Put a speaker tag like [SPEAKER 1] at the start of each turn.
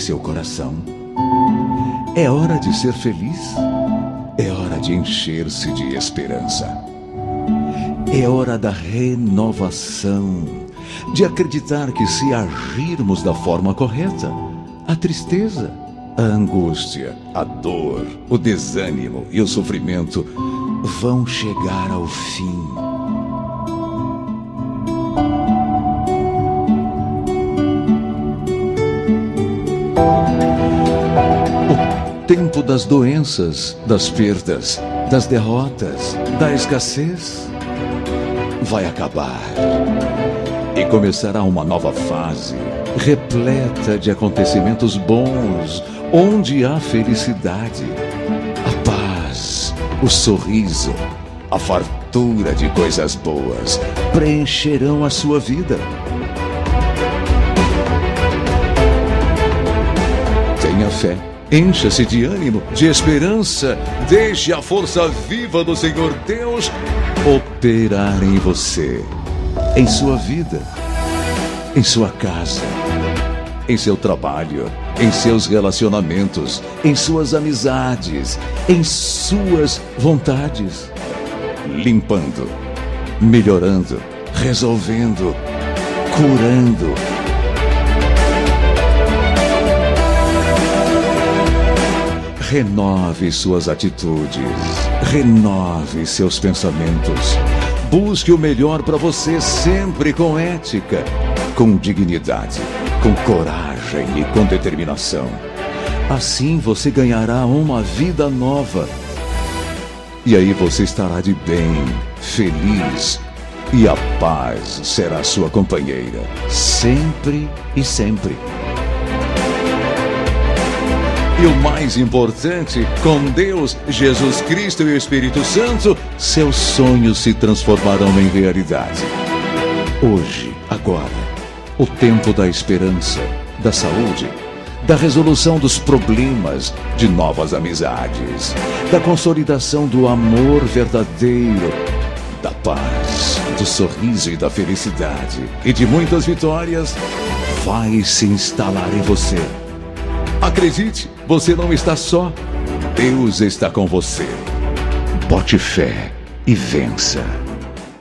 [SPEAKER 1] seu coração. É hora de ser feliz. É hora de encher-se de esperança. É hora da renovação, de acreditar que se agirmos da forma correta, a tristeza, a angústia, a dor, o desânimo e o sofrimento vão chegar ao fim. Tempo das doenças, das perdas, das derrotas, da escassez vai acabar e começará uma nova fase repleta de acontecimentos bons, onde há felicidade, a paz, o sorriso, a fartura de coisas boas preencherão a sua vida. Tenha fé. Encha-se de ânimo, de esperança. Deixe a força viva do Senhor Deus operar em você, em sua vida, em sua casa, em seu trabalho, em seus relacionamentos, em suas amizades, em suas vontades. Limpando, melhorando, resolvendo, curando Renove suas atitudes, renove seus pensamentos. Busque o melhor para você sempre com ética, com dignidade, com coragem e com determinação. Assim você ganhará uma vida nova. E aí você estará de bem, feliz, e a paz será sua companheira, sempre e sempre. E o mais importante, com Deus, Jesus Cristo e o Espírito Santo, seus sonhos se transformarão em realidade. Hoje, agora, o tempo da esperança, da saúde, da resolução dos problemas, de novas amizades, da consolidação do amor verdadeiro, da paz, do sorriso e da felicidade e de muitas vitórias, vai se instalar em você. Acredite, você não está só. Deus está com você. Bote fé e vença.